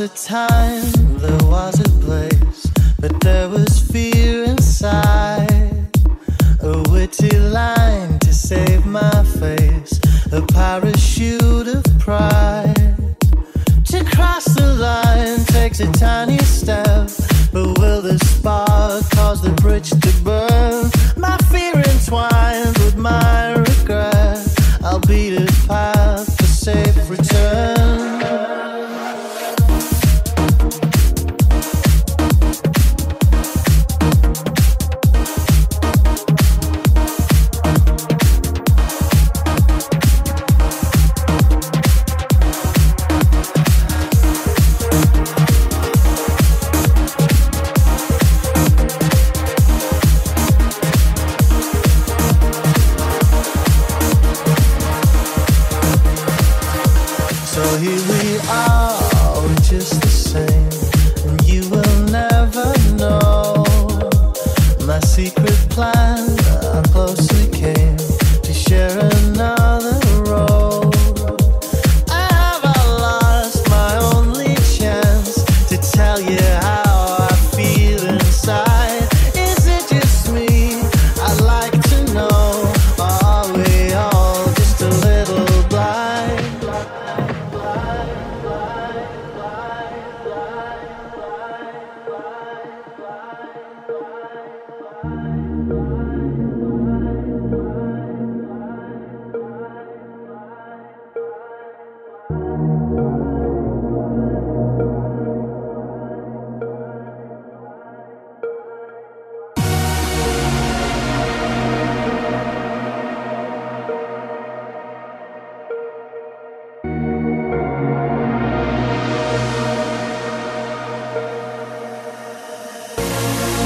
Of time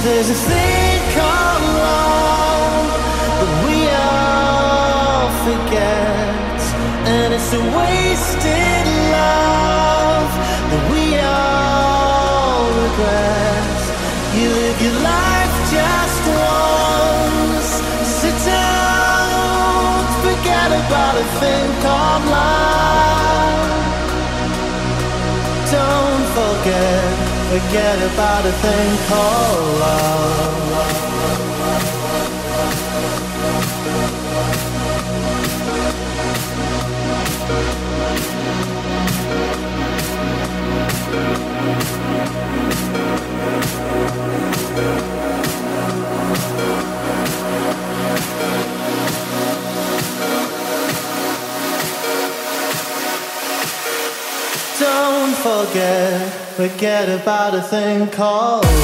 there's a thing called love that we all forget, and it's a wasted love that we all regret. You live your life just once, Sit down, forget about a thing called love. Don't forget forget about a thing called love. Don't forget forget about a thing called